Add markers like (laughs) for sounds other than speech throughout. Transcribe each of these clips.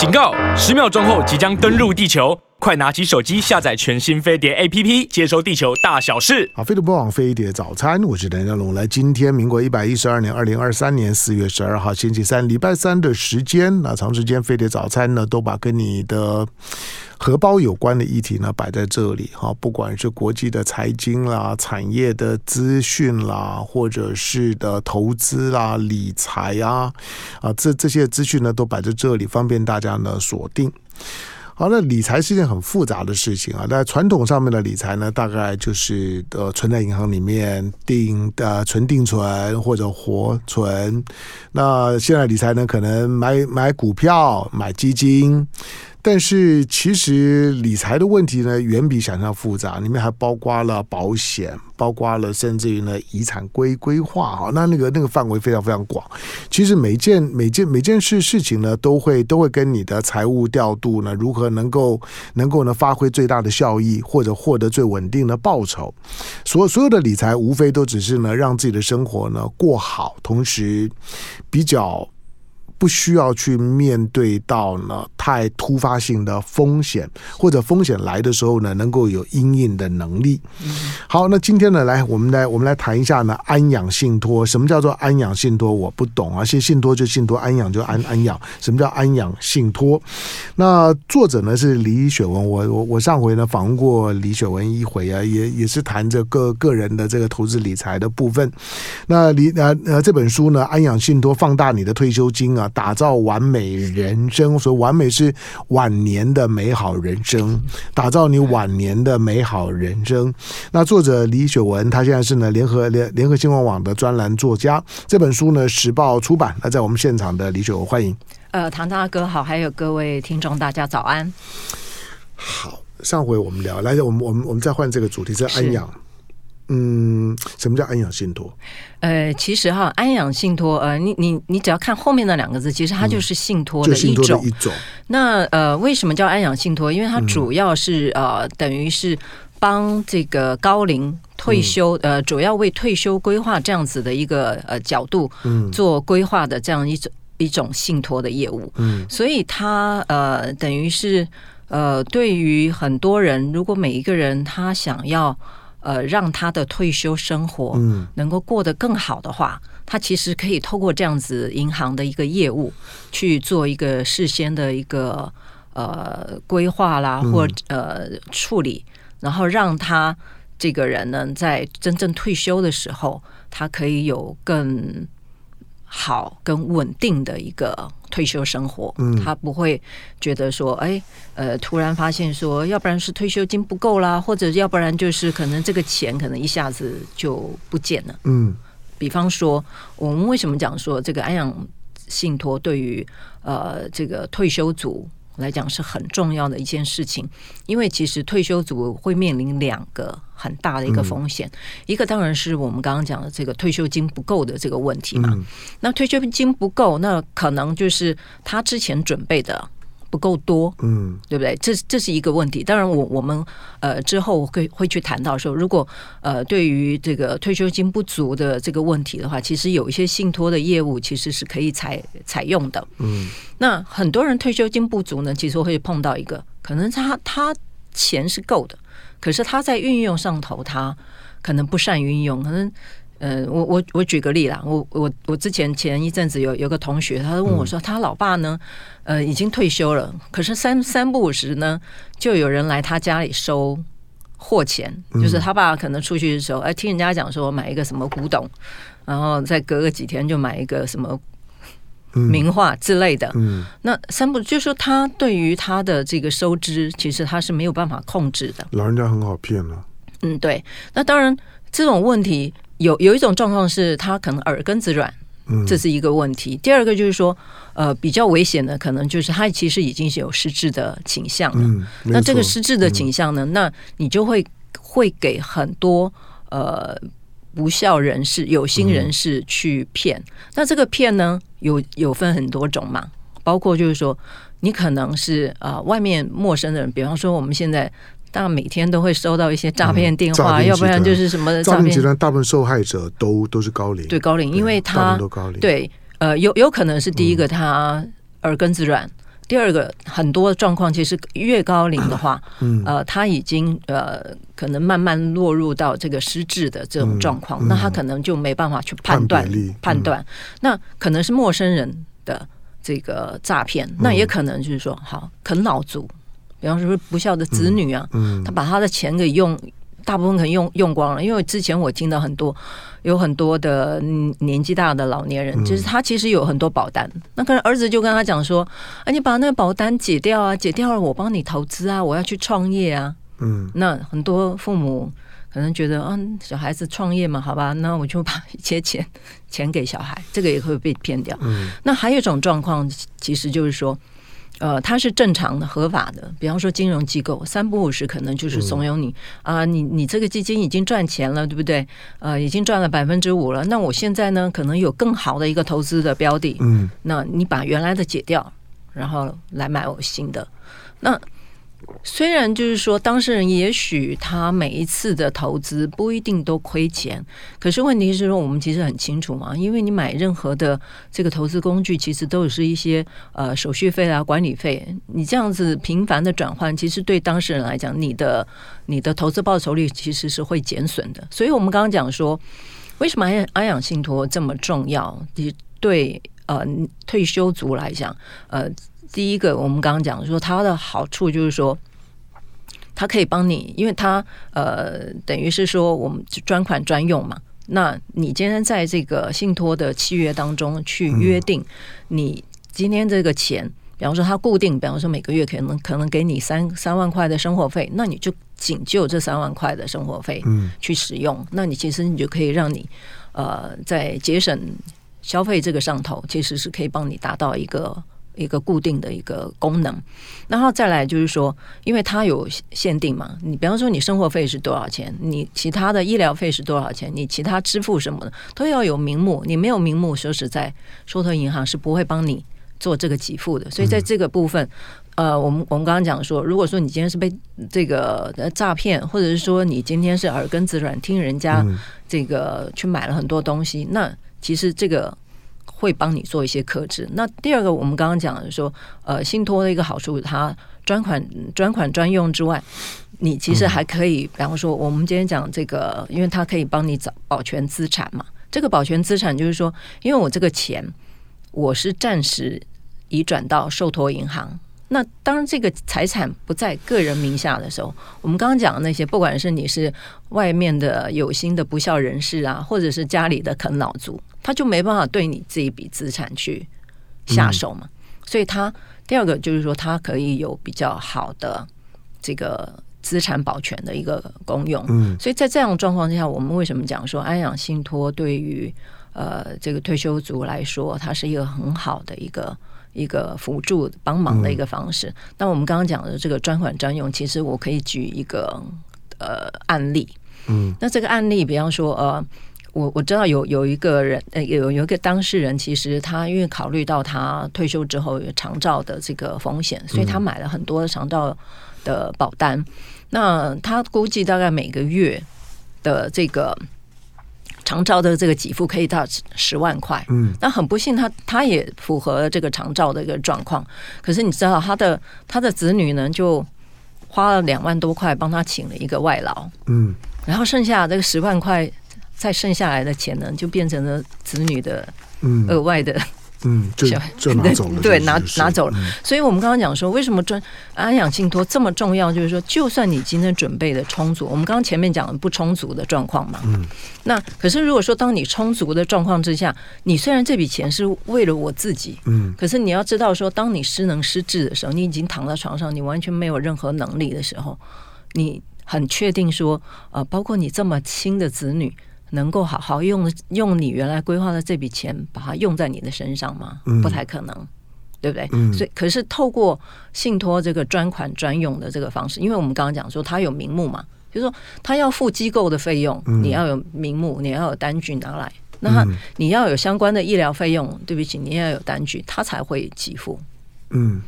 警告！十秒钟后即将登陆地球，快拿起手机下载全新飞碟 APP，接收地球大小事。好，飞碟播网飞碟早餐，我是梁家龙。来，今天民国一百一十二年二零二三年四月十二号星期三，礼拜三的时间，那长时间飞碟早餐呢，都把跟你的。荷包有关的议题呢，摆在这里哈，不管是国际的财经啦、产业的资讯啦，或者是的投资啦、理财啊，啊，这这些资讯呢，都摆在这里，方便大家呢锁定。好，那理财是一件很复杂的事情啊。那传统上面的理财呢，大概就是呃存在银行里面定呃存定存或者活存。那现在理财呢，可能买买股票、买基金。但是其实理财的问题呢，远比想象复杂，里面还包括了保险，包括了甚至于呢遗产规规划哈，那那个那个范围非常非常广。其实每件每件每件事事情呢，都会都会跟你的财务调度呢，如何能够能够呢发挥最大的效益，或者获得最稳定的报酬。所所有的理财无非都只是呢让自己的生活呢过好，同时比较。不需要去面对到呢太突发性的风险，或者风险来的时候呢，能够有应应的能力。好，那今天呢，来我们来我们来谈一下呢，安养信托。什么叫做安养信托？我不懂啊。信信托就信托，安养就安安养。什么叫安养信托？那作者呢是李雪文。我我我上回呢访问过李雪文一回啊，也也是谈着个个人的这个投资理财的部分。那李呃呃这本书呢，安养信托放大你的退休金啊。打造完美人生，所以完美是晚年的美好人生，打造你晚年的美好人生。那作者李雪文，他现在是呢联合联联合新闻网的专栏作家。这本书呢时报出版。那在我们现场的李雪文，欢迎。呃，唐大哥好，还有各位听众，大家早安。好，上回我们聊，来，我们我们我们再换这个主题，是安养。嗯，什么叫安养信托？呃，其实哈，安养信托，呃，你你你只要看后面那两个字，其实它就是信托的一种。嗯、一种那呃，为什么叫安养信托？因为它主要是、嗯、呃，等于是帮这个高龄退休，嗯、呃，主要为退休规划这样子的一个呃角度，嗯，做规划的这样一种一种信托的业务。嗯，所以它呃，等于是呃，对于很多人，如果每一个人他想要。呃，让他的退休生活能够过得更好的话，嗯、他其实可以透过这样子银行的一个业务去做一个事先的一个呃规划啦，或呃处理，然后让他这个人呢，在真正退休的时候，他可以有更好、更稳定的一个。退休生活，他不会觉得说，哎，呃，突然发现说，要不然是退休金不够啦，或者要不然就是可能这个钱可能一下子就不见了。嗯，比方说，我们为什么讲说这个安养信托对于呃这个退休族来讲是很重要的一件事情，因为其实退休族会面临两个很大的一个风险，嗯、一个当然是我们刚刚讲的这个退休金不够的这个问题嘛。嗯、那退休金不够，那可能就是他之前准备的不够多，嗯，对不对？这这是一个问题。当然我，我我们呃之后会会去谈到说，如果呃对于这个退休金不足的这个问题的话，其实有一些信托的业务其实是可以采采用的。嗯，那很多人退休金不足呢，其实会碰到一个可能他他钱是够的，可是他在运用上头他可能不善运用，可能。呃，我我我举个例啦，我我我之前前一阵子有有个同学，他问我说，他老爸呢，呃，已经退休了，可是三三不五时呢，就有人来他家里收货钱，就是他爸可能出去的时候，哎，听人家讲说买一个什么古董，然后再隔个几天就买一个什么名画之类的。嗯，那三不就是说他对于他的这个收支，其实他是没有办法控制的。老人家很好骗了。嗯，对。那当然这种问题。有有一种状况是他可能耳根子软，这是一个问题。第二个就是说，呃，比较危险的可能就是他其实已经是有失智的倾向了。那这个失智的倾向呢，那你就会会给很多呃不孝人士、有心人士去骗。那这个骗呢，有有分很多种嘛，包括就是说，你可能是呃外面陌生的人，比方说我们现在。当然每天都会收到一些诈骗电话，嗯、要不然就是什么诈骗。集团。大部分受害者都都是高龄，对高龄，因为他对呃有有可能是第一个他耳根子软，嗯、第二个很多状况其实越高龄的话，嗯，呃，他已经呃可能慢慢落入到这个失智的这种状况，嗯。嗯、那他可能就没办法去判断判断，那可能是陌生人的这个诈骗，嗯、那也可能就是说好啃老族，比方说不孝的子女啊，嗯嗯、他把他的钱给用。大部分可能用用光了，因为之前我听到很多有很多的年纪大的老年人，就是他其实有很多保单，那可能儿子就跟他讲说：“啊，你把那个保单解掉啊，解掉了我帮你投资啊，我要去创业啊。”嗯，那很多父母可能觉得，嗯，小孩子创业嘛，好吧，那我就把一些钱钱给小孩，这个也会被骗掉。嗯，那还有一种状况，其实就是说。呃，它是正常的、合法的。比方说，金融机构三不五时可能就是怂恿你啊，你你这个基金已经赚钱了，对不对？呃，已经赚了百分之五了。那我现在呢，可能有更好的一个投资的标的。嗯，那你把原来的解掉，然后来买我新的。那虽然就是说，当事人也许他每一次的投资不一定都亏钱，可是问题是说，我们其实很清楚嘛，因为你买任何的这个投资工具，其实都是一些呃手续费啊、管理费，你这样子频繁的转换，其实对当事人来讲，你的你的投资报酬率其实是会减损的。所以我们刚刚讲说，为什么安安养信托这么重要？你对呃退休族来讲，呃。第一个，我们刚刚讲说，它的好处就是说，它可以帮你，因为它呃，等于是说我们专款专用嘛。那你今天在这个信托的契约当中去约定，你今天这个钱，比方说它固定，比方说每个月可能可能给你三三万块的生活费，那你就仅就这三万块的生活费去使用。那你其实你就可以让你呃，在节省消费这个上头，其实是可以帮你达到一个。一个固定的一个功能，然后再来就是说，因为它有限定嘛，你比方说你生活费是多少钱，你其他的医疗费是多少钱，你其他支付什么的都要有名目，你没有名目，说实在，受托银行是不会帮你做这个给付的。所以在这个部分，呃，我们我们刚刚讲说，如果说你今天是被这个诈骗，或者是说你今天是耳根子软，听人家这个去买了很多东西，那其实这个。会帮你做一些克制。那第二个，我们刚刚讲的说，呃，信托的一个好处，它专款专款专用之外，你其实还可以，比方说，我们今天讲这个，因为它可以帮你找保全资产嘛。这个保全资产就是说，因为我这个钱我是暂时移转到受托银行。那当这个财产不在个人名下的时候，我们刚刚讲的那些，不管是你是外面的有心的不孝人士啊，或者是家里的啃老族，他就没办法对你这一笔资产去下手嘛。所以，他第二个就是说，它可以有比较好的这个资产保全的一个功用。嗯，所以在这样的状况之下，我们为什么讲说安养信托对于呃这个退休族来说，它是一个很好的一个。一个辅助帮忙的一个方式。那、嗯、我们刚刚讲的这个专款专用，其实我可以举一个呃案例。嗯，那这个案例，比方说呃，我我知道有有一个人，呃，有有一个当事人，其实他因为考虑到他退休之后有长照的这个风险，所以他买了很多长照的保单。嗯、那他估计大概每个月的这个。长照的这个给付可以到十万块，嗯，那很不幸他，他他也符合这个长照的一个状况。可是你知道，他的他的子女呢，就花了两万多块帮他请了一个外劳，嗯，然后剩下这个十万块，再剩下来的钱呢，就变成了子女的额外的。嗯，就就拿走了，对，拿拿走了。所以，我们刚刚讲说，为什么专安养信托这么重要？就是说，就算你今天准备的充足，我们刚刚前面讲的不充足的状况嘛。嗯。那可是，如果说当你充足的状况之下，你虽然这笔钱是为了我自己，嗯，可是你要知道说，当你失能失智的时候，你已经躺在床上，你完全没有任何能力的时候，你很确定说，呃，包括你这么亲的子女。能够好好用用你原来规划的这笔钱，把它用在你的身上吗？嗯、不太可能，对不对？嗯、所以，可是透过信托这个专款专用的这个方式，因为我们刚刚讲说，他有名目嘛，就是说他要付机构的费用，嗯、你要有名目，你要有单据拿来，那他你要有相关的医疗费用，对不起，你要有单据，他才会给付。嗯，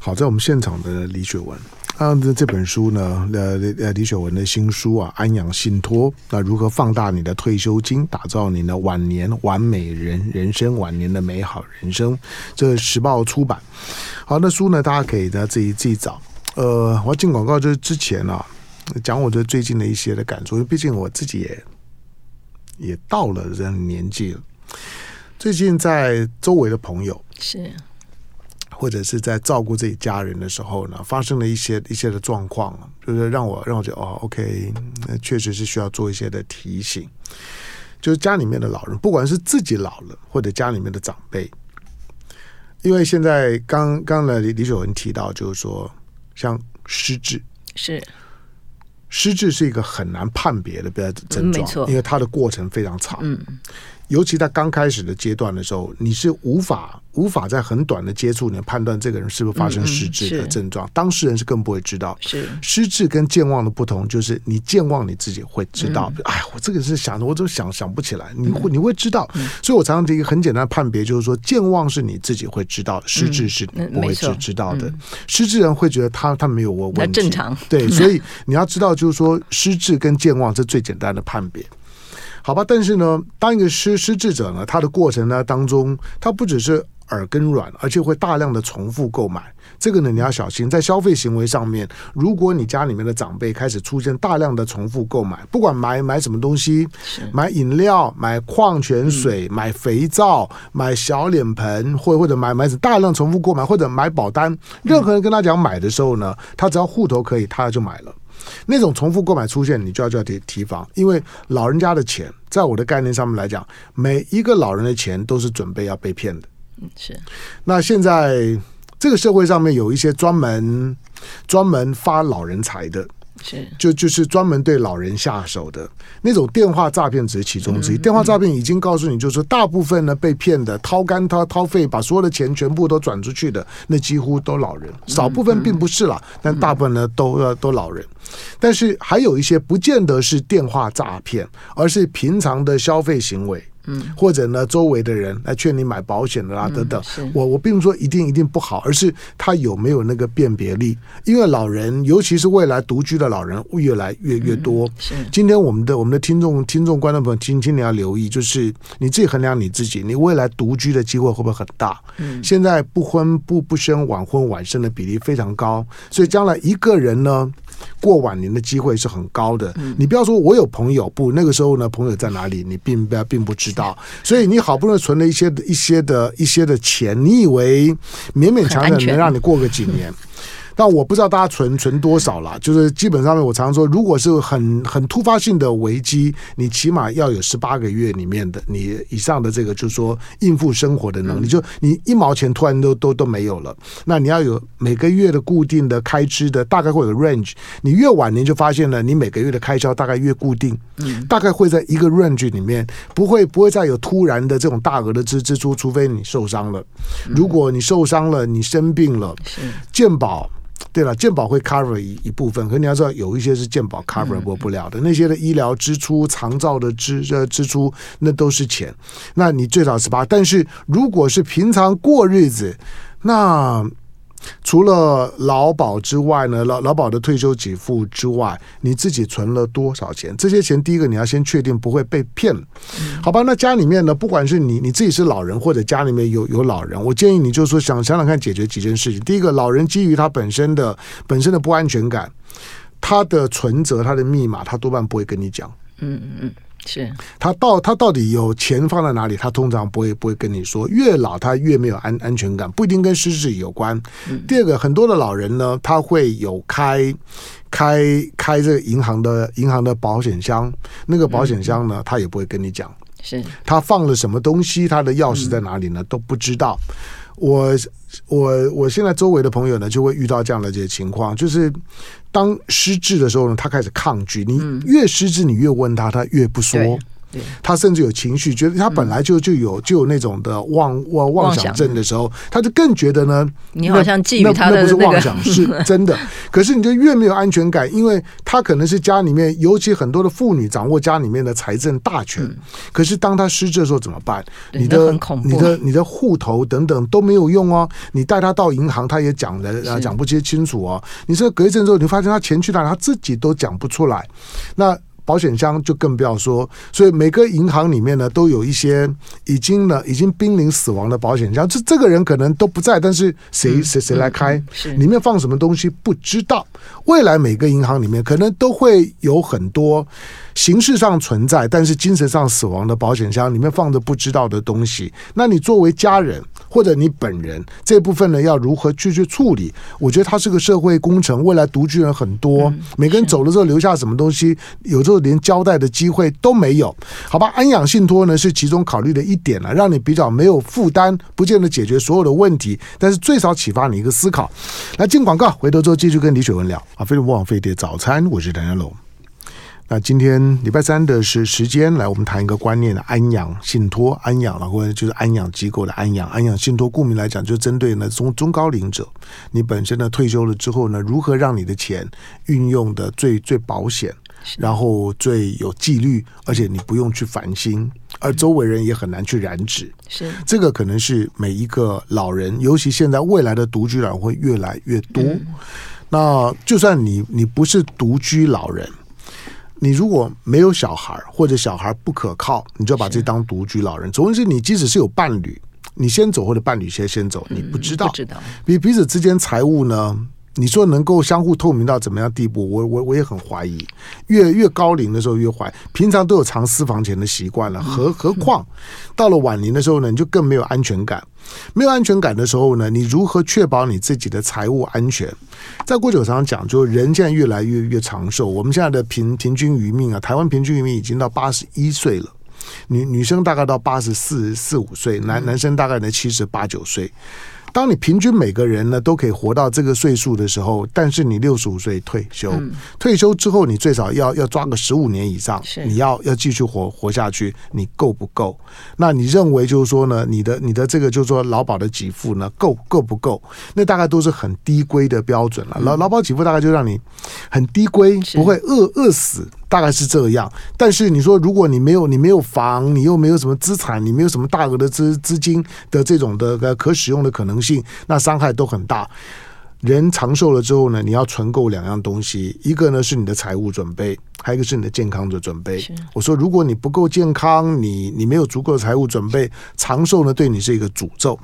好，在我们现场的李雪文。啊，这这本书呢，呃呃，李雪文的新书啊，《安养信托》，那如何放大你的退休金，打造你的晚年完美人人生，晚年的美好人生，这是时报出版。好，那书呢，大家可以在自己自己找。呃，我要进广告就是之前啊，讲我的最近的一些的感触，因为毕竟我自己也也到了这年纪了。最近在周围的朋友是，或者是在照顾自己家人的时候呢，发生了一些一些的状况，就是让我让我觉得哦，OK，那确实是需要做一些的提醒。就是家里面的老人，不管是自己老了，或者家里面的长辈，因为现在刚刚呢，李李雪文提到，就是说像失智是失智是一个很难判别的症状，没错，因为它的过程非常长，嗯。尤其在刚开始的阶段的时候，你是无法无法在很短的接触，你判断这个人是不是发生失智的症状。当事人是更不会知道。是失智跟健忘的不同，就是你健忘你自己会知道。哎、嗯，我这个是想的，我怎么想想不起来？你会你会知道。所以我常常提一个很简单的判别，就是说健忘是你自己会知道，失智是你不会知知道的。嗯、失智人会觉得他他没有我问题，正常。对，所以你要知道，就是说失智跟健忘是最简单的判别。好吧，但是呢，当一个失失智者呢，他的过程呢当中，他不只是耳根软，而且会大量的重复购买。这个呢，你要小心，在消费行为上面，如果你家里面的长辈开始出现大量的重复购买，不管买买什么东西，买饮料、买矿泉水、买肥皂、买小脸盆，或或者买买大量重复购买，或者买保单，任何人跟他讲买的时候呢，他只要户头可以，他就买了。那种重复购买出现，你就要就要提提防，因为老人家的钱，在我的概念上面来讲，每一个老人的钱都是准备要被骗的。嗯，是。那现在这个社会上面有一些专门专门发老人财的。是，就就是专门对老人下手的那种电话诈骗，只是其中之一。电话诈骗已经告诉你，就是大部分呢被骗的掏肝掏掏肺，把所有的钱全部都转出去的，那几乎都老人，少部分并不是啦，但大部分呢都都老人。但是还有一些不见得是电话诈骗，而是平常的消费行为。嗯，或者呢，周围的人来劝你买保险的啦，等等。我我并不说一定一定不好，而是他有没有那个辨别力。因为老人，尤其是未来独居的老人，越来越越多。是，今天我们的我们的听众听众观众朋友，今天你要留意，就是你自己衡量你自己，你未来独居的机会会不会很大？嗯，现在不婚不不生，晚婚晚生的比例非常高，所以将来一个人呢，过晚年的机会是很高的。你不要说我有朋友，不，那个时候呢，朋友在哪里，你并不并不知道。所以你好不容易存了一些一些的一些的钱，你以为勉勉强强能让你过个几年？但我不知道大家存存多少啦，就是基本上面我常常说，如果是很很突发性的危机，你起码要有十八个月里面的你以上的这个，就是说应付生活的能力，就你一毛钱突然都都都没有了，那你要有每个月的固定的开支的，大概会有个 range。你越晚年就发现了，你每个月的开销大概越固定，大概会在一个 range 里面，不会不会再有突然的这种大额的支支出，除非你受伤了。如果你受伤了，你生病了，健保。对了，健保会 cover 一一部分，可你要知道，有一些是健保 cover 不不了的，那些的医疗支出、长照的支呃支出，那都是钱。那你最少十八，但是如果是平常过日子，那。除了劳保之外呢，劳劳保的退休给付之外，你自己存了多少钱？这些钱第一个你要先确定不会被骗，好吧？那家里面呢，不管是你你自己是老人，或者家里面有有老人，我建议你就是说想想想看解决几件事情。第一个，老人基于他本身的本身的不安全感，他的存折、他的密码，他多半不会跟你讲。嗯嗯嗯。是他到他到底有钱放在哪里？他通常不会不会跟你说。越老他越没有安安全感，不一定跟失智有关。嗯、第二个，很多的老人呢，他会有开开开这个银行的银行的保险箱，那个保险箱呢，嗯、他也不会跟你讲。是他放了什么东西，他的钥匙在哪里呢？嗯、都不知道。我我我现在周围的朋友呢，就会遇到这样的这些情况，就是当失智的时候呢，他开始抗拒。你越失智，你越问他，他越不说。他甚至有情绪，觉得他本来就就有就有那种的妄妄妄想症的时候，他就更觉得呢，你好像觊觎他的那不是妄想，是 (laughs) 真的。可是你就越没有安全感，因为他可能是家里面，尤其很多的妇女掌握家里面的财政大权。可是当他失智的时候怎么办？你的你的你的户头等等都没有用哦。你带他到银行，他也讲的讲不清清楚哦。你说隔一阵之后，你发现他钱去哪，他自己都讲不出来。那。保险箱就更不要说。所以每个银行里面呢，都有一些已经呢已经濒临死亡的保险箱。这这个人可能都不在，但是谁谁谁来开？里面放什么东西不知道。未来每个银行里面可能都会有很多形式上存在，但是精神上死亡的保险箱，里面放着不知道的东西。那你作为家人或者你本人这部分呢，要如何去去处理？我觉得它是个社会工程。未来独居人很多，嗯、每个人走了之后留下什么东西，有时候连交代的机会都没有。好吧，安养信托呢是其中考虑的一点了，让你比较没有负担，不见得解决所有的问题，但是最少启发你一个思考。来进广告，回头之后继续跟李雪文聊。啊，飞碟不枉飞碟早餐，我是谭家龙。那今天礼拜三的是时间，来我们谈一个观念的安养信托，安养了或者就是安养机构的安养，安养信托，顾名来讲，就针对呢中中高龄者，你本身呢退休了之后呢，如何让你的钱运用的最最保险，然后最有纪律，而且你不用去烦心，而周围人也很难去染指。是这个可能是每一个老人，尤其现在未来的独居老人会越来越多。嗯那就算你你不是独居老人，你如果没有小孩或者小孩不可靠，你就把这当独居老人。总之是你即使是有伴侣，你先走或者伴侣先先走，你不知道，不知道彼彼此之间财务呢？你说能够相互透明到怎么样地步？我我我也很怀疑。越越高龄的时候越怀，平常都有藏私房钱的习惯了，何何况到了晚年的时候呢，你就更没有安全感。没有安全感的时候呢，你如何确保你自己的财务安全？在过去我常常讲，就人现在越来越越长寿。我们现在的平平均余命啊，台湾平均余命已经到八十一岁了，女女生大概到八十四四五岁，男男生大概在七十八九岁。当你平均每个人呢都可以活到这个岁数的时候，但是你六十五岁退休，嗯、退休之后你最少要要抓个十五年以上，你要要继续活活下去，你够不够？那你认为就是说呢，你的你的这个就是说劳保的给付呢够够不够？那大概都是很低规的标准了。劳劳保给付大概就让你很低规，不会饿饿死。大概是这样，但是你说，如果你没有你没有房，你又没有什么资产，你没有什么大额的资资金的这种的可使用的可能性，那伤害都很大。人长寿了之后呢，你要存够两样东西，一个呢是你的财务准备，还有一个是你的健康的准备。我说，如果你不够健康，你你没有足够的财务准备，长寿呢对你是一个诅咒。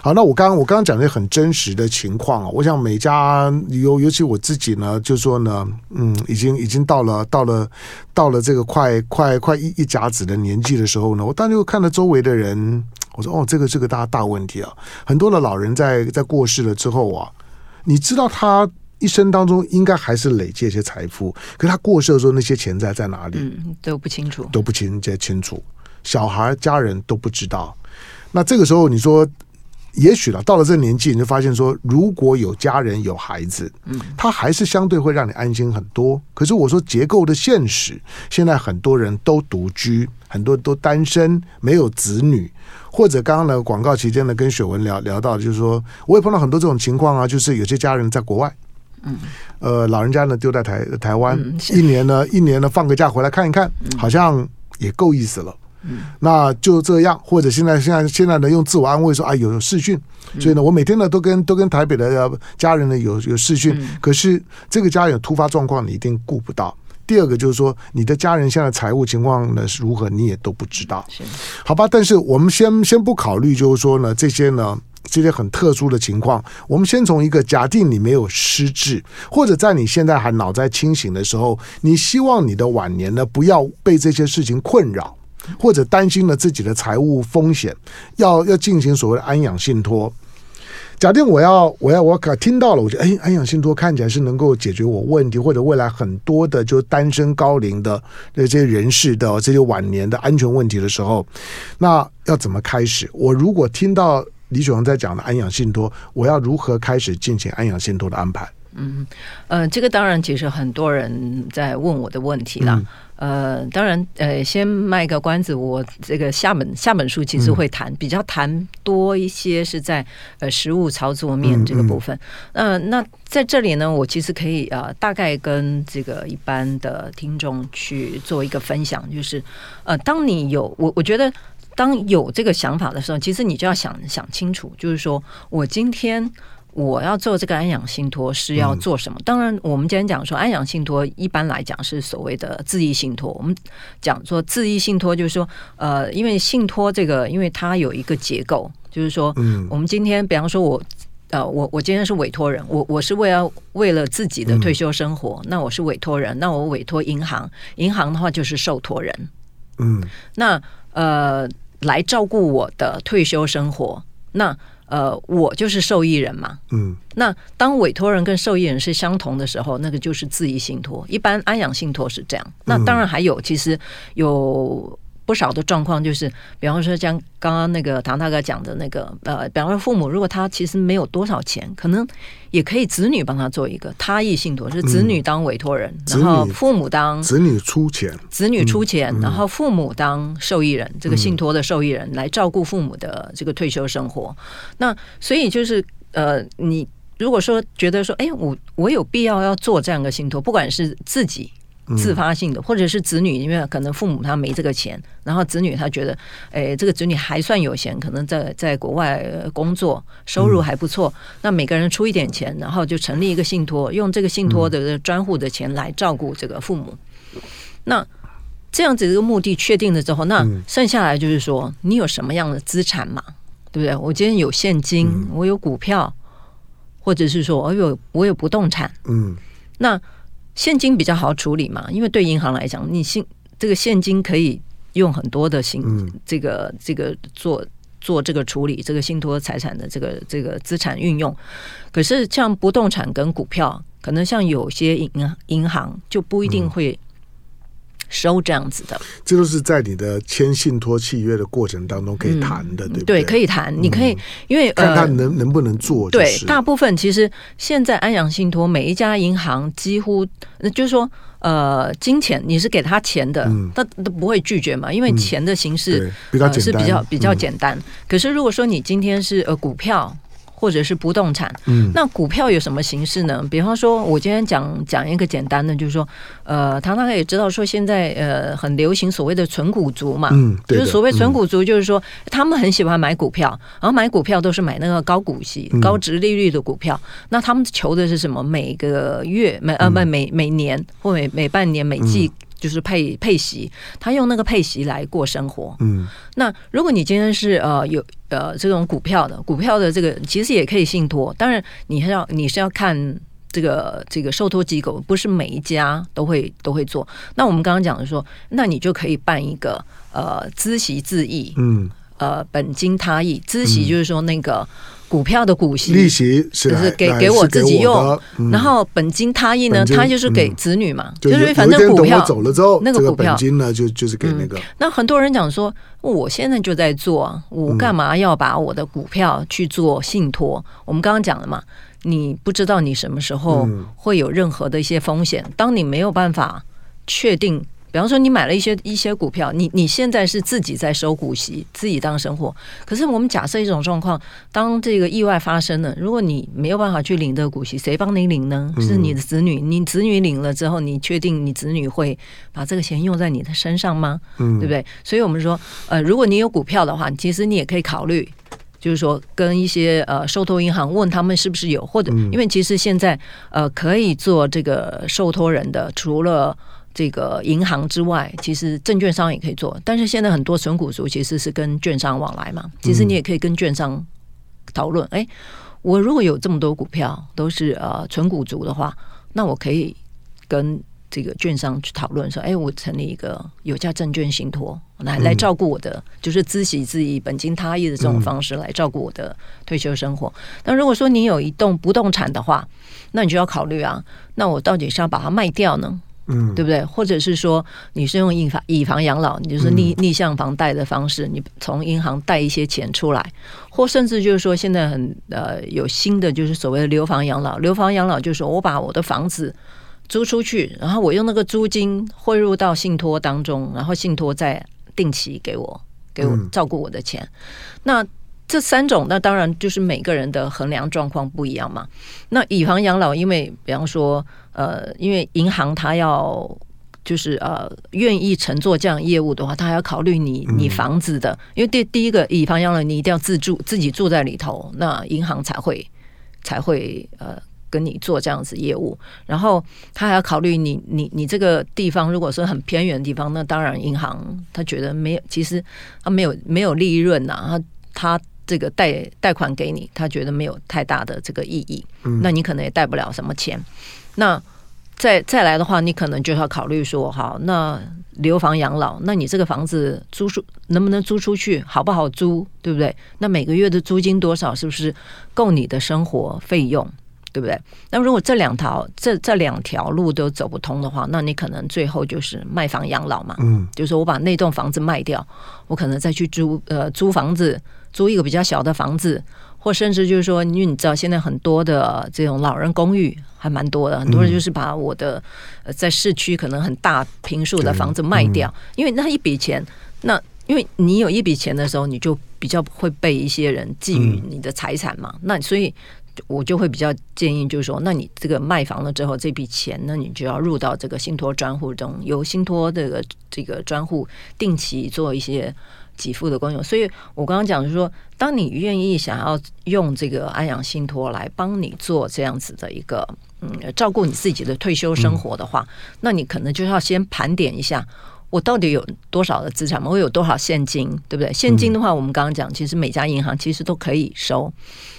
好，那我刚刚我刚刚讲的很真实的情况啊，我想每家尤尤其我自己呢，就说呢，嗯，已经已经到了到了到了这个快快快一一甲子的年纪的时候呢，我当时又看到周围的人，我说哦，这个这个大大问题啊，很多的老人在在过世了之后啊。你知道他一生当中应该还是累积一些财富，可是他过世的时候那些钱在在哪里？嗯，都不清楚，都不清这清楚，小孩家人都不知道。那这个时候你说，也许了，到了这个年纪，你就发现说，如果有家人有孩子，嗯，他还是相对会让你安心很多。可是我说结构的现实，现在很多人都独居，很多都单身，没有子女。或者刚刚呢，广告期间呢，跟雪文聊聊到，就是说，我也碰到很多这种情况啊，就是有些家人在国外，嗯，呃，老人家呢丢在台台湾，嗯、一年呢，一年呢放个假回来看一看，好像也够意思了，嗯，那就这样，或者现在现在现在呢，用自我安慰说，啊，有有视讯，所以呢，我每天呢都跟都跟台北的家人呢有有视讯，可是这个家人有突发状况，你一定顾不到。第二个就是说，你的家人现在财务情况呢是如何，你也都不知道，好吧？但是我们先先不考虑，就是说呢，这些呢，这些很特殊的情况，我们先从一个假定你没有失智，或者在你现在还脑袋清醒的时候，你希望你的晚年呢不要被这些事情困扰，或者担心了自己的财务风险，要要进行所谓的安养信托。假定我要我要我可听到了，我觉得哎，安养信托看起来是能够解决我问题，或者未来很多的就单身高龄的这些人士的这些晚年的安全问题的时候，那要怎么开始？我如果听到李雪红在讲的安养信托，我要如何开始进行安养信托的安排？嗯，呃，这个当然其实很多人在问我的问题啦。嗯呃，当然，呃，先卖个关子，我这个下本下本书其实会谈，嗯、比较谈多一些是在呃实物操作面这个部分。嗯，嗯呃，那在这里呢，我其实可以呃大概跟这个一般的听众去做一个分享，就是呃，当你有我我觉得当有这个想法的时候，其实你就要想想清楚，就是说我今天。我要做这个安养信托是要做什么？嗯、当然，我们今天讲说安养信托，一般来讲是所谓的自益信托。我们讲说自益信托，就是说，呃，因为信托这个，因为它有一个结构，就是说，嗯，我们今天，比方说我，呃，我我今天是委托人，我我是为了为了自己的退休生活，嗯、那我是委托人，那我委托银行，银行的话就是受托人，嗯，那呃，来照顾我的退休生活，那。呃，我就是受益人嘛。嗯，那当委托人跟受益人是相同的时候，那个就是自益信托。一般安养信托是这样。那当然还有，其实有。不少的状况就是，比方说像刚刚那个唐大哥讲的那个，呃，比方说父母如果他其实没有多少钱，可能也可以子女帮他做一个他益信托，是子女当委托人，嗯、然后父母当子女出钱，子女出钱，嗯、然后父母当受益人，嗯、这个信托的受益人来照顾父母的这个退休生活。那所以就是，呃，你如果说觉得说，哎，我我有必要要做这样的信托，不管是自己。自发性的，或者是子女，因为可能父母他没这个钱，然后子女他觉得，哎，这个子女还算有钱，可能在在国外工作，收入还不错，那每个人出一点钱，然后就成立一个信托，用这个信托的专户的钱来照顾这个父母。那这样子这个目的确定了之后，那剩下来就是说，你有什么样的资产嘛？对不对？我今天有现金，我有股票，或者是说我有我有不动产，嗯，那。现金比较好处理嘛，因为对银行来讲，你信这个现金可以用很多的信，这个这个做做这个处理，这个信托财产的这个这个资产运用。可是像不动产跟股票，可能像有些银银行就不一定会。收这样子的，这都是在你的签信托契约的过程当中可以谈的，嗯、对不对？对，可以谈。你可以，因为看他能能不能做，就是。对，大部分其实现在安阳信托每一家银行几乎，就是说，呃，金钱你是给他钱的，他都不会拒绝嘛，因为钱的形式比较是比较比较简单。可是如果说你今天是呃股票。或者是不动产，嗯，那股票有什么形式呢？比方说，我今天讲讲一个简单的，就是说，呃，唐大概也知道说，现在呃很流行所谓的纯股族嘛，嗯，就是所谓纯股族，就是说他们很喜欢买股票，然后买股票都是买那个高股息、高值利率的股票。那他们求的是什么？每个月每呃不每每年或每每半年每季。就是配配席，他用那个配席来过生活。嗯，那如果你今天是呃有呃这种股票的，股票的这个其实也可以信托，当然你还要你是要看这个这个受托机构，不是每一家都会都会做。那我们刚刚讲的说，那你就可以办一个呃孳息自益，嗯，呃本金他益，孳息就是说那个。嗯股票的股息利息是就是给给我自己用，然后本金他益呢，他就是给子女嘛，就是反正股票走了之后，那个股票金呢就就是给那个。那很多人讲说，我现在就在做，我干嘛要把我的股票去做信托？我们刚刚讲了嘛，你不知道你什么时候会有任何的一些风险，当你没有办法确定。比方说，你买了一些一些股票，你你现在是自己在收股息，自己当生活。可是我们假设一种状况，当这个意外发生了，如果你没有办法去领这个股息，谁帮你领呢？是你的子女。你子女领了之后，你确定你子女会把这个钱用在你的身上吗？嗯，对不对？所以我们说，呃，如果你有股票的话，其实你也可以考虑，就是说跟一些呃受托银行问他们是不是有，或者因为其实现在呃可以做这个受托人的，除了。这个银行之外，其实证券商也可以做，但是现在很多纯股族其实是跟券商往来嘛。其实你也可以跟券商讨论，哎，我如果有这么多股票都是呃纯股族的话，那我可以跟这个券商去讨论说，哎，我成立一个有价证券信托来来照顾我的，就是孳息自益、本金他益的这种方式来照顾我的退休生活。那如果说你有一栋不动产的话，那你就要考虑啊，那我到底是要把它卖掉呢？嗯，对不对？或者是说你是用以房以房养老，你就是逆逆向房贷的方式，你从银行贷一些钱出来，或甚至就是说现在很呃有新的就是所谓的留房养老，留房养老就是说我把我的房子租出去，然后我用那个租金汇入到信托当中，然后信托再定期给我给我照顾我的钱，那。这三种，那当然就是每个人的衡量状况不一样嘛。那以房养老，因为比方说，呃，因为银行它要就是呃愿意乘坐这样业务的话，它还要考虑你你房子的，因为第第一个以房养老，你一定要自住自己住在里头，那银行才会才会呃。跟你做这样子业务，然后他还要考虑你你你这个地方，如果说很偏远的地方，那当然银行他觉得没有，其实他没有没有利润呐，他他这个贷贷款给你，他觉得没有太大的这个意义，嗯那你可能也贷不了什么钱。那再再来的话，你可能就要考虑说，好，那留房养老，那你这个房子租出能不能租出去，好不好租，对不对？那每个月的租金多少，是不是够你的生活费用？对不对？那如果这两条这这两条路都走不通的话，那你可能最后就是卖房养老嘛。嗯，就是说我把那栋房子卖掉，我可能再去租呃租房子，租一个比较小的房子，或甚至就是说，因为你知道现在很多的这种老人公寓还蛮多的，很多人就是把我的呃在市区可能很大平数的房子卖掉，嗯、因为那一笔钱，那因为你有一笔钱的时候，你就比较会被一些人觊觎你的财产嘛。嗯、那所以。我就会比较建议，就是说，那你这个卖房了之后，这笔钱，呢你就要入到这个信托专户中，由信托这个这个专户定期做一些给付的功用。所以我刚刚讲就是说，当你愿意想要用这个安养信托来帮你做这样子的一个嗯照顾你自己的退休生活的话，那你可能就要先盘点一下，我到底有多少的资产，我有多少现金，对不对？现金的话，我们刚刚讲，其实每家银行其实都可以收。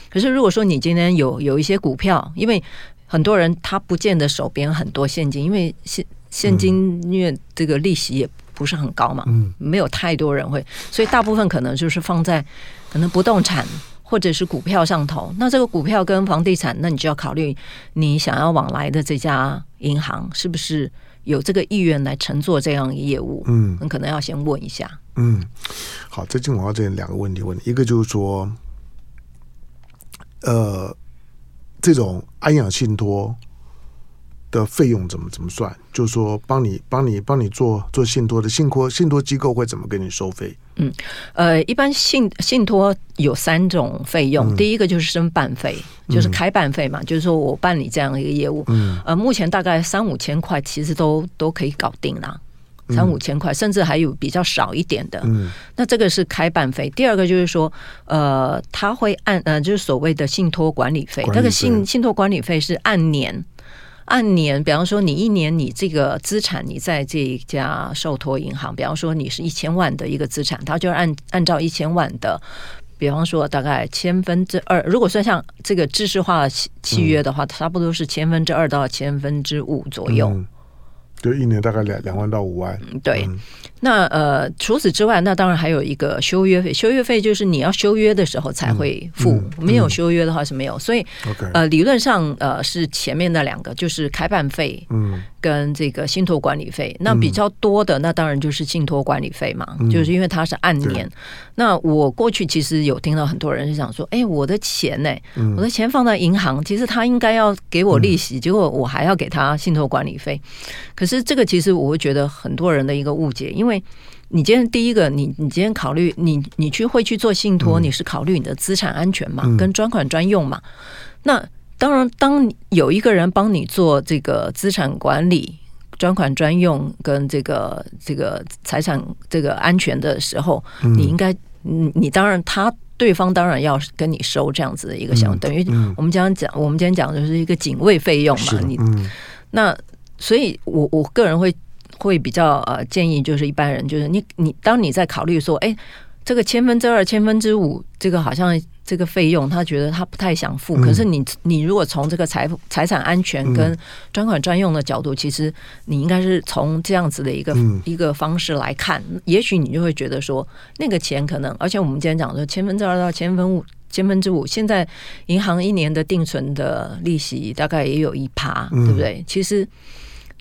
可是，如果说你今天有有一些股票，因为很多人他不见得手边很多现金，因为现现金因为这个利息也不是很高嘛，嗯，没有太多人会，所以大部分可能就是放在可能不动产或者是股票上头。那这个股票跟房地产，那你就要考虑你想要往来的这家银行是不是有这个意愿来乘坐这样业务？嗯，你可能要先问一下。嗯，好，最近我要这两个问题问，一个就是说。呃，这种安养信托的费用怎么怎么算？就是说，帮你帮你帮你做做信托的信托信托机构会怎么给你收费？嗯，呃，一般信信托有三种费用，嗯、第一个就是申办费，就是开办费嘛，嗯、就是说我办理这样一个业务，嗯，呃，目前大概三五千块，其实都都可以搞定啦。三五千块，甚至还有比较少一点的。嗯，那这个是开办费。第二个就是说，呃，他会按呃，就是所谓的信托管理费。那个信信托管理费是按年，按年。比方说，你一年你这个资产你在这一家受托银行，比方说你是一千万的一个资产，它就按按照一千万的，比方说大概千分之二。如果算像这个制式化契契约的话，差不多是千分之二到千分之五左右。就一年大概两两万到五万。对，嗯、那呃，除此之外，那当然还有一个修约费。修约费就是你要修约的时候才会付，没有修约的话是没有。所以.呃，理论上呃是前面那两个，就是开办费，嗯。跟这个信托管理费，那比较多的，那当然就是信托管理费嘛，嗯、就是因为它是按年。对那我过去其实有听到很多人是想说，哎，我的钱呢？嗯、我的钱放在银行，其实他应该要给我利息，嗯、结果我还要给他信托管理费。可是这个其实我会觉得很多人的一个误解，因为你今天第一个，你你今天考虑你你去会去做信托，嗯、你是考虑你的资产安全嘛，嗯、跟专款专用嘛，那。当然，当有一个人帮你做这个资产管理、专款专用跟这个这个财产这个安全的时候，嗯、你应该，你你当然他对方当然要跟你收这样子的一个项目，嗯、等于我们讲讲，我们今天讲的就是一个警卫费用嘛。你、嗯、那，所以我我个人会会比较呃建议，就是一般人就是你你当你在考虑说，哎，这个千分之二、千分之五，这个好像。这个费用，他觉得他不太想付。可是你，你如果从这个财富、财产安全跟专款专用的角度，其实你应该是从这样子的一个一个方式来看，也许你就会觉得说，那个钱可能，而且我们今天讲说千分之二到千分五、千分之五，现在银行一年的定存的利息大概也有一趴，对不对？其实。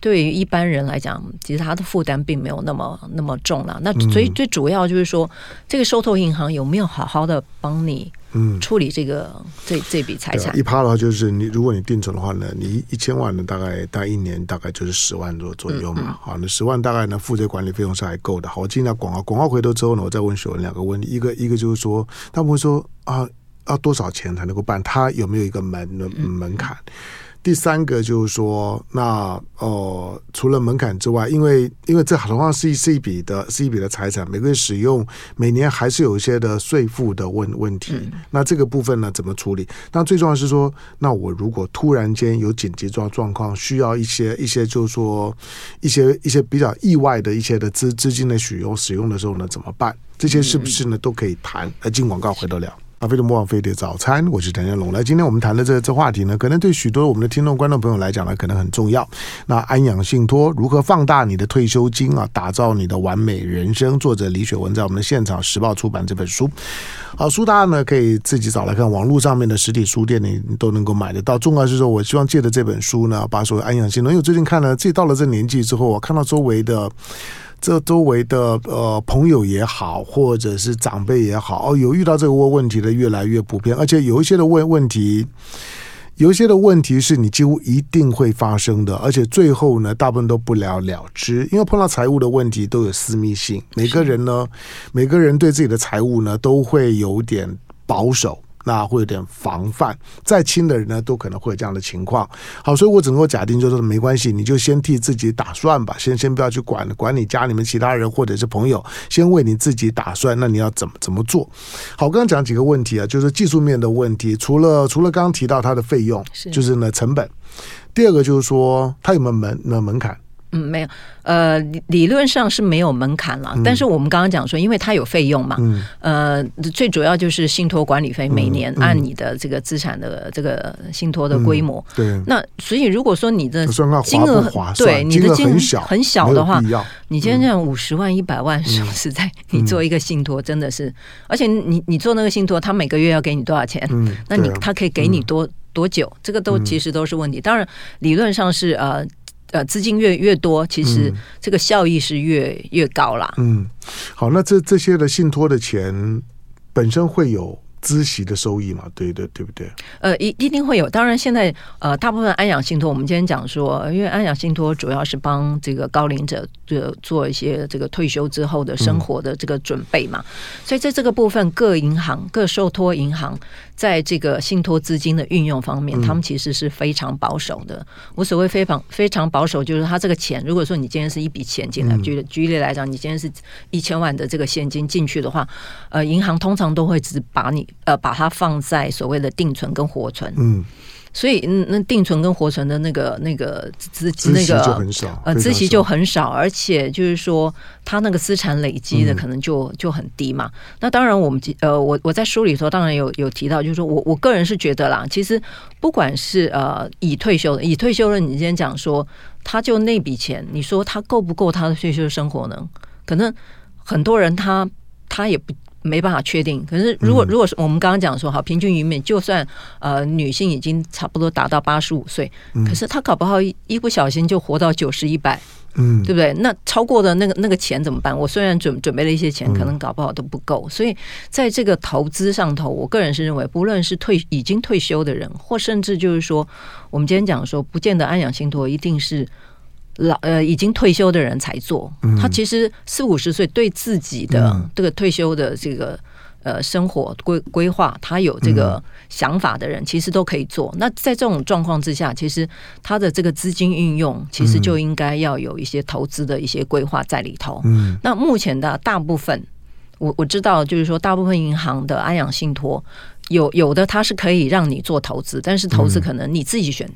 对于一般人来讲，其实他的负担并没有那么那么重了。那所以最主要就是说，这个受托银行有没有好好的帮你嗯处理这个、嗯、这这笔财产？一趴的话，就是你如果你定存的话呢，你一千万呢，大概大概一年大概就是十万多左右嘛。好，那十万大概呢，付这管理费用是还够的。好，我进到广告，广告回头之后呢，我再问雪文两个问题。一个一个就是说，他们会说啊，要多少钱才能够办？他有没有一个门门槛？第三个就是说，那呃，除了门槛之外，因为因为这同样是一是一笔的，是一笔的财产，每个月使用，每年还是有一些的税负的问问题。嗯、那这个部分呢，怎么处理？那最重要是说，那我如果突然间有紧急状状况，需要一些一些，就是说一些一些比较意外的一些的资资金的使用使用的时候呢，怎么办？这些是不是呢，都可以谈？呃，进广告回头聊。阿飞的莫忘飞碟早餐，我是谭家龙。来，今天我们谈的这这话题呢，可能对许多我们的听众观众朋友来讲呢，可能很重要。那安养信托如何放大你的退休金啊，打造你的完美人生？作者李雪文在我们的现场时报出版这本书。好，书大家呢可以自己找来看，网络上面的实体书店你都能够买得到。重要是说，我希望借着这本书呢，把所谓安养信托，因为最近看了，自己到了这年纪之后，我看到周围的。这周围的呃朋友也好，或者是长辈也好，哦，有遇到这个问问题的越来越普遍，而且有一些的问问题，有一些的问题是你几乎一定会发生的，而且最后呢，大部分都不了了之，因为碰到财务的问题都有私密性，每个人呢，每个人对自己的财务呢都会有点保守。那会有点防范，再亲的人呢，都可能会有这样的情况。好，所以我只能够假定，就是说没关系，你就先替自己打算吧，先先不要去管管你家里面其他人或者是朋友，先为你自己打算。那你要怎么怎么做？好，我刚刚讲几个问题啊，就是技术面的问题，除了除了刚刚提到它的费用，是就是呢成本。第二个就是说，它有没有门那门槛？嗯，没有，呃，理理论上是没有门槛了，嗯、但是我们刚刚讲说，因为它有费用嘛，嗯、呃，最主要就是信托管理费，每年按你的这个资产的这个信托的规模，嗯、对，那所以如果说你的金额对你的金额很小很小的话，你今天这样五十万、一百万，说实在，你做一个信托真的是，而且你你做那个信托，他每个月要给你多少钱？嗯，那你他可以给你多多久？这个都其实都是问题。当然，理论上是呃。呃，资金越越多，其实这个效益是越、嗯、越高啦。嗯，好，那这这些的信托的钱本身会有孳息的收益嘛？对对对不对？呃，一一定会有。当然，现在呃，大部分安养信托，我们今天讲说，因为安养信托主要是帮这个高龄者做做一些这个退休之后的生活的这个准备嘛，嗯、所以在这个部分，各银行、各受托银行。在这个信托资金的运用方面，他们其实是非常保守的。我所谓非常非常保守，就是他这个钱，如果说你今天是一笔钱进来，举举例来讲，你今天是一千万的这个现金进去的话，呃，银行通常都会只把你呃把它放在所谓的定存跟活存。嗯。所以，那定存跟活存的那个、那个资那个呃资息就很少，而且就是说，他那个资产累积的可能就就很低嘛。嗯、那当然，我们呃，我我在书里头当然有有提到，就是说我我个人是觉得啦，其实不管是呃已退休的，已退休了，你今天讲说，他就那笔钱，你说他够不够他的退休生活呢？可能很多人他他也不。没办法确定，可是如果如果是我们刚刚讲说，好，平均余命，就算呃女性已经差不多达到八十五岁，嗯、可是她搞不好一一不小心就活到九十一百，嗯，对不对？那超过的那个那个钱怎么办？我虽然准准备了一些钱，可能搞不好都不够。嗯、所以在这个投资上头，我个人是认为，不论是退已经退休的人，或甚至就是说，我们今天讲说，不见得安养信托一定是。老呃，已经退休的人才做，他其实四五十岁对自己的这个退休的这个呃生活规规划，他有这个想法的人，其实都可以做。那在这种状况之下，其实他的这个资金运用，其实就应该要有一些投资的一些规划在里头。嗯，那目前的大部分，我我知道，就是说大部分银行的安养信托，有有的它是可以让你做投资，但是投资可能你自己选。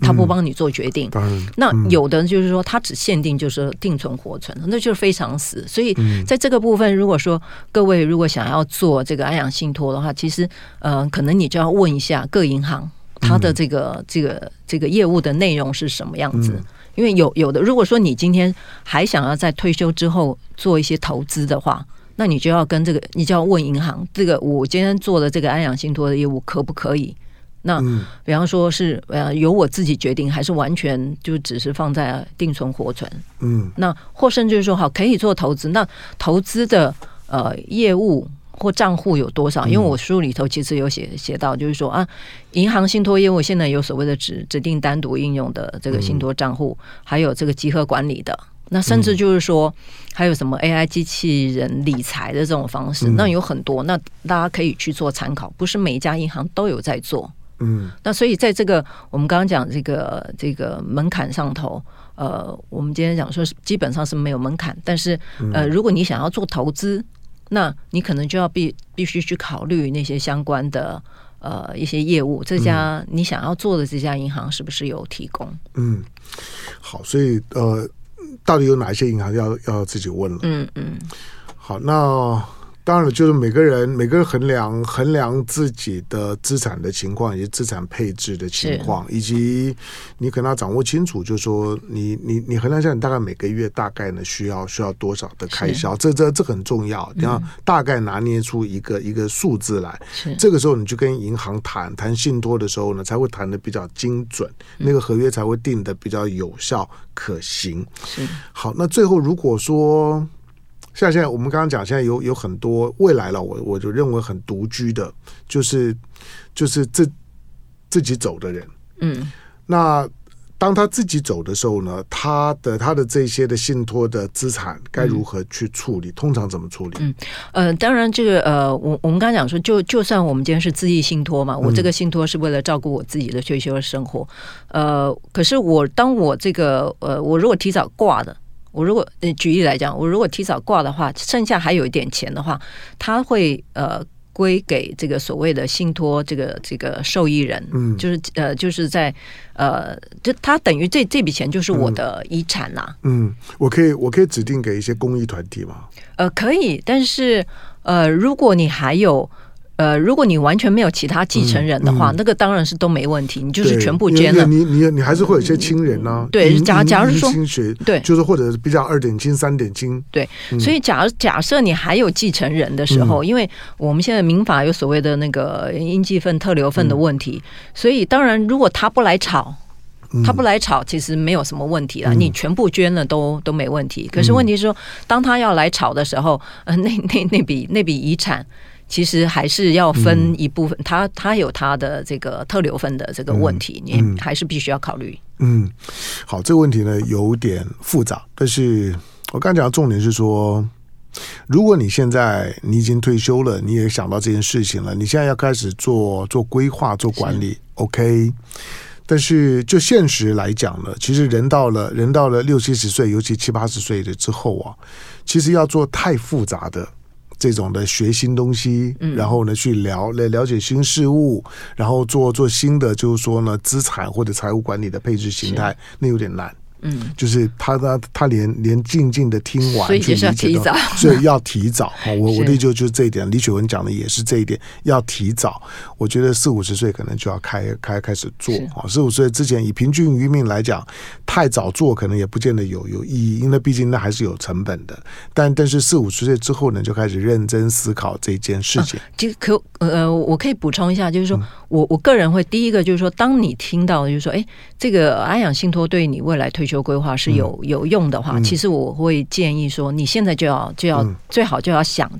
他不帮你做决定，嗯、那有的就是说，他只限定就是定存活存，那就是非常死。所以在这个部分，如果说各位如果想要做这个安养信托的话，其实呃，可能你就要问一下各银行它的这个这个这个业务的内容是什么样子。因为有有的，如果说你今天还想要在退休之后做一些投资的话，那你就要跟这个，你就要问银行，这个我今天做的这个安养信托的业务可不可以？那比方说是呃由我自己决定，还是完全就只是放在定存活存？嗯，那或甚至说好可以做投资，那投资的呃业务或账户有多少？因为我书里头其实有写写到，就是说啊，银行信托业务现在有所谓的指指定单独应用的这个信托账户，还有这个集合管理的，那甚至就是说还有什么 AI 机器人理财的这种方式，那有很多，那大家可以去做参考，不是每一家银行都有在做。嗯，那所以在这个我们刚刚讲这个这个门槛上头，呃，我们今天讲说是基本上是没有门槛，但是呃，如果你想要做投资，那你可能就要必必须去考虑那些相关的呃一些业务，这家你想要做的这家银行是不是有提供？嗯，好，所以呃，到底有哪一些银行要要自己问了？嗯嗯，好，那。当然了，就是每个人每个人衡量衡量自己的资产的情况，以及资产配置的情况，以及你可能要掌握清楚，就是说你你你衡量一下，你大概每个月大概呢需要需要多少的开销，这这这很重要，你要大概拿捏出一个、嗯、一个数字来。这个时候你就跟银行谈谈信托的时候呢，才会谈的比较精准，那个合约才会定的比较有效可行。是好，那最后如果说。像现在我们刚刚讲，现在有有很多未来了，我我就认为很独居的，就是就是自自己走的人。嗯，那当他自己走的时候呢，他的他的这些的信托的资产该如何去处理？嗯、通常怎么处理？嗯，呃，当然这个呃，我我们刚刚讲说，就就算我们今天是自益信托嘛，我这个信托是为了照顾我自己的退休生活。嗯、呃，可是我当我这个呃，我如果提早挂的。我如果举例来讲，我如果提早挂的话，剩下还有一点钱的话，他会呃归给这个所谓的信托这个这个受益人，嗯，就是呃就是在呃就他等于这这笔钱就是我的遗产啦，嗯。嗯，我可以我可以指定给一些公益团体吗？呃，可以，但是呃如果你还有。呃，如果你完全没有其他继承人的话，嗯嗯、那个当然是都没问题，你就是全部捐了。你你你，你还是会有一些亲人呢、啊。对，假假如说，对，就是或者比较二点亲、三点亲。对，所以假假设你还有继承人的时候，嗯、因为我们现在民法有所谓的那个应继份、特留份的问题，嗯、所以当然如果他不来吵，他不来吵，其实没有什么问题了，嗯、你全部捐了都都没问题。可是问题是说，当他要来吵的时候，呃，那 (laughs) 那那笔那笔遗产。其实还是要分一部分，嗯、他他有他的这个特留分的这个问题，嗯、你还是必须要考虑。嗯，好，这个问题呢有点复杂，但是我刚讲的重点是说，如果你现在你已经退休了，你也想到这件事情了，你现在要开始做做规划、做管理，OK。但是就现实来讲呢，其实人到了人到了六七十岁，尤其七八十岁的之后啊，其实要做太复杂的。这种的学新东西，然后呢去了了了解新事物，然后做做新的，就是说呢资产或者财务管理的配置形态，那有点难。嗯，就是他他他连连静静的听完，所以就是要提早，(laughs) 所以要提早。我 (laughs) 我的就就是这一点，李雪文讲的也是这一点，要提早。我觉得四五十岁可能就要开开开始做啊。四五十岁之前，以平均余命来讲，太早做可能也不见得有有意义，因为毕竟那还是有成本的。但但是四五十岁之后呢，就开始认真思考这件事情。其实可呃，我可以补充一下，就是说我我个人会第一个就是说，当你听到就是说，哎，这个安养信托对你未来退休。规划是有有用的话，其实我会建议说，你现在就要就要最好就要想，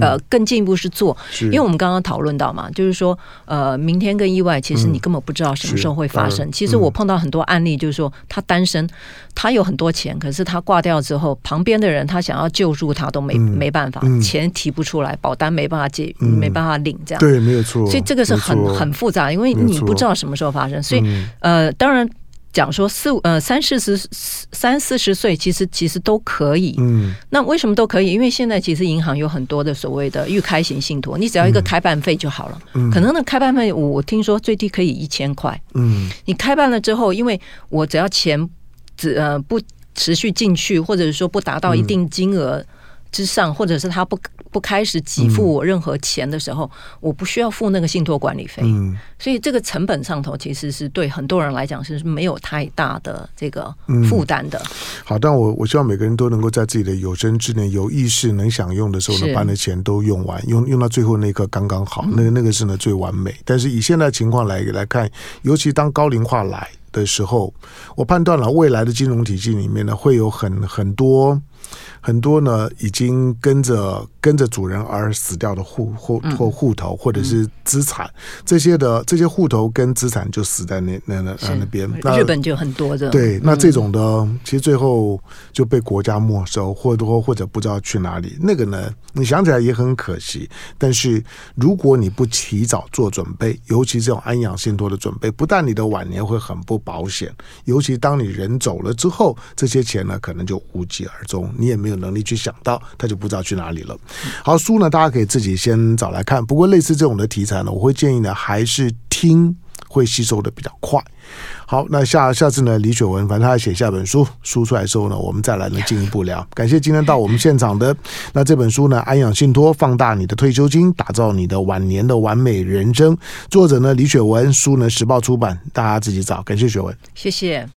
呃，更进一步是做，因为我们刚刚讨论到嘛，就是说，呃，明天跟意外，其实你根本不知道什么时候会发生。其实我碰到很多案例，就是说他单身，他有很多钱，可是他挂掉之后，旁边的人他想要救助他都没没办法，钱提不出来，保单没办法借，没办法领，这样。对，没有错。所以这个是很很复杂，因为你不知道什么时候发生，所以呃，当然。讲说四五呃三四十三四十岁其实其实都可以，嗯，那为什么都可以？因为现在其实银行有很多的所谓的预开型信托，你只要一个开办费就好了，嗯，可能那开办费我听说最低可以一千块，嗯，你开办了之后，因为我只要钱只呃不持续进去，或者是说不达到一定金额之上，或者是他不。不开始给付我任何钱的时候，嗯、我不需要付那个信托管理费，嗯、所以这个成本上头其实是对很多人来讲是没有太大的这个负担的。嗯、好，但我我希望每个人都能够在自己的有生之年有意识能享用的时候呢，是把那钱都用完，用用到最后那一刻刚刚好，嗯、那个那个是呢最完美。但是以现在情况来来看，尤其当高龄化来。的时候，我判断了未来的金融体系里面呢，会有很很多。很多呢，已经跟着跟着主人而死掉的户户或户头，或者是资产，嗯、这些的这些户头跟资产就死在那那那那边。那日本就很多的。对，那这种的，嗯、其实最后就被国家没收，或多或者不知道去哪里。那个呢，你想起来也很可惜。但是如果你不提早做准备，尤其这种安养信托的准备，不但你的晚年会很不保险，尤其当你人走了之后，这些钱呢，可能就无疾而终，你也没有能力去想到，他就不知道去哪里了。好，书呢，大家可以自己先找来看。不过类似这种的题材呢，我会建议呢，还是听会吸收的比较快。好，那下下次呢，李雪文反正他写下本书，书出来之后呢，我们再来呢进一步聊。感谢今天到我们现场的那这本书呢，《安养信托：放大你的退休金，打造你的晚年的完美人生》，作者呢李雪文，书呢时报出版，大家自己找。感谢雪文，谢谢。